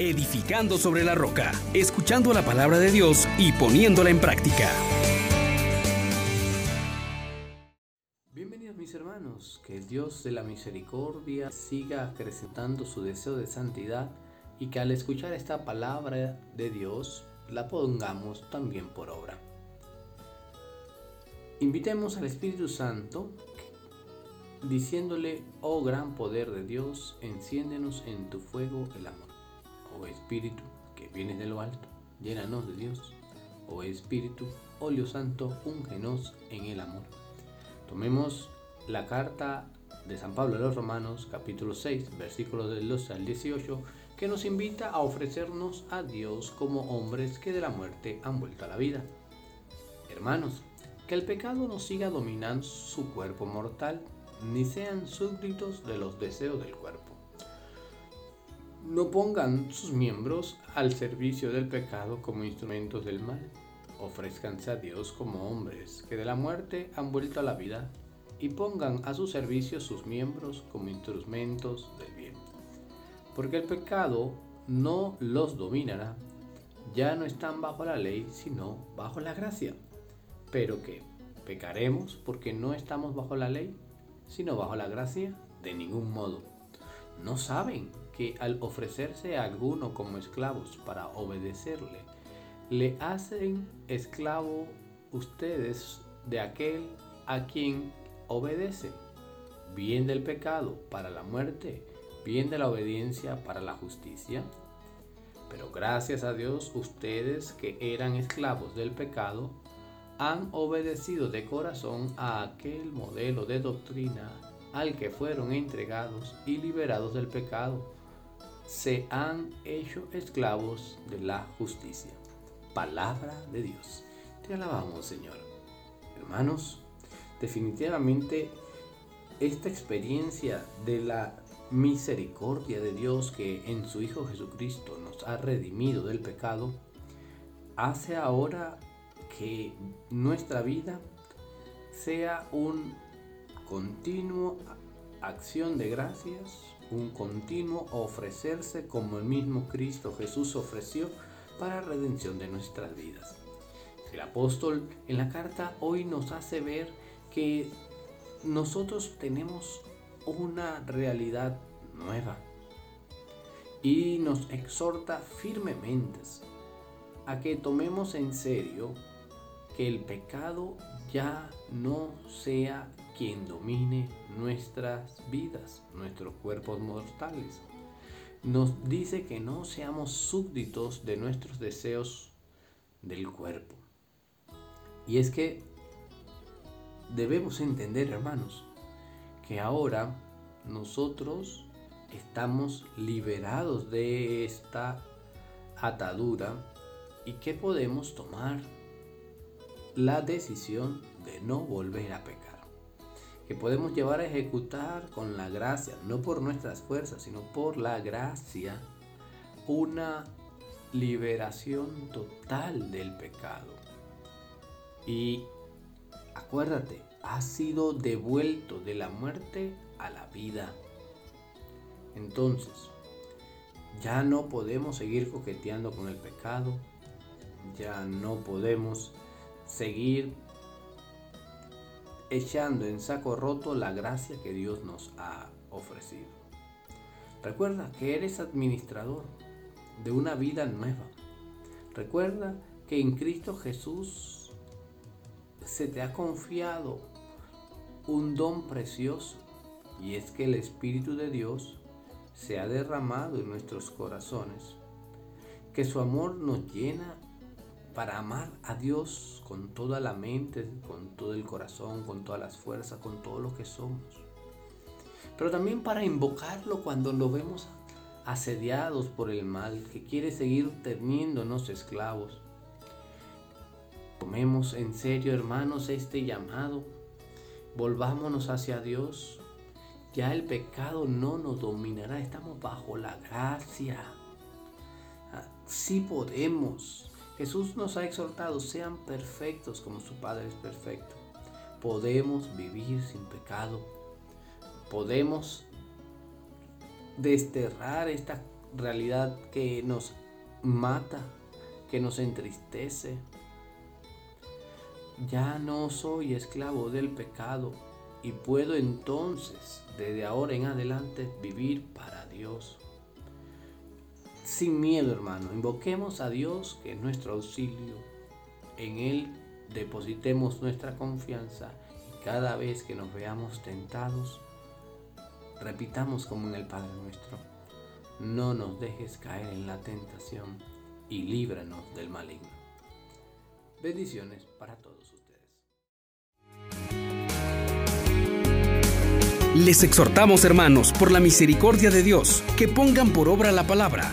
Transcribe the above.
edificando sobre la roca, escuchando la palabra de Dios y poniéndola en práctica. Bienvenidos mis hermanos, que el Dios de la misericordia siga acrecentando su deseo de santidad y que al escuchar esta palabra de Dios la pongamos también por obra. Invitemos al Espíritu Santo diciéndole, oh gran poder de Dios, enciéndenos en tu fuego el amor. Oh Espíritu, que vienes de lo alto, llénanos de Dios. Oh Espíritu, óleo santo, úngenos en el amor. Tomemos la carta de San Pablo a los Romanos, capítulo 6, versículos del 12 al 18, que nos invita a ofrecernos a Dios como hombres que de la muerte han vuelto a la vida. Hermanos, que el pecado no siga dominando su cuerpo mortal, ni sean súbditos de los deseos del cuerpo. No pongan sus miembros al servicio del pecado como instrumentos del mal. Ofrezcanse a Dios como hombres que de la muerte han vuelto a la vida y pongan a su servicio sus miembros como instrumentos del bien porque el pecado no los dominará, ya no están bajo la ley, sino bajo la gracia. Pero que pecaremos porque no estamos bajo la ley, sino bajo la gracia, de ningún modo. No saben que al ofrecerse a alguno como esclavos para obedecerle, le hacen esclavo ustedes de aquel a quien obedece, bien del pecado para la muerte, bien de la obediencia para la justicia. Pero gracias a Dios ustedes que eran esclavos del pecado, han obedecido de corazón a aquel modelo de doctrina al que fueron entregados y liberados del pecado. Se han hecho esclavos de la justicia. Palabra de Dios. Te alabamos, Señor. Hermanos, definitivamente esta experiencia de la misericordia de Dios que en su Hijo Jesucristo nos ha redimido del pecado, hace ahora que nuestra vida sea un continuo acción de gracias, un continuo ofrecerse como el mismo Cristo Jesús ofreció para redención de nuestras vidas. El apóstol en la carta hoy nos hace ver que nosotros tenemos una realidad nueva y nos exhorta firmemente a que tomemos en serio que el pecado ya no sea quien domine nuestras vidas, nuestros cuerpos mortales. Nos dice que no seamos súbditos de nuestros deseos del cuerpo. Y es que debemos entender, hermanos, que ahora nosotros estamos liberados de esta atadura y que podemos tomar la decisión de no volver a pecar. Que podemos llevar a ejecutar con la gracia, no por nuestras fuerzas, sino por la gracia, una liberación total del pecado. Y acuérdate, ha sido devuelto de la muerte a la vida. Entonces, ya no podemos seguir coqueteando con el pecado, ya no podemos seguir echando en saco roto la gracia que Dios nos ha ofrecido. Recuerda que eres administrador de una vida nueva. Recuerda que en Cristo Jesús se te ha confiado un don precioso y es que el Espíritu de Dios se ha derramado en nuestros corazones, que su amor nos llena para amar a Dios con toda la mente, con todo el corazón, con todas las fuerzas, con todo lo que somos. Pero también para invocarlo cuando nos vemos asediados por el mal, que quiere seguir teniéndonos esclavos. Tomemos en serio, hermanos, este llamado Volvámonos hacia Dios. Ya el pecado no nos dominará. Estamos bajo la gracia. Ah, sí podemos. Jesús nos ha exhortado, sean perfectos como su Padre es perfecto. Podemos vivir sin pecado. Podemos desterrar esta realidad que nos mata, que nos entristece. Ya no soy esclavo del pecado y puedo entonces, desde ahora en adelante, vivir para Dios. Sin miedo, hermano, invoquemos a Dios que es nuestro auxilio. En Él depositemos nuestra confianza y cada vez que nos veamos tentados, repitamos como en el Padre nuestro, no nos dejes caer en la tentación y líbranos del maligno. Bendiciones para todos ustedes. Les exhortamos, hermanos, por la misericordia de Dios, que pongan por obra la palabra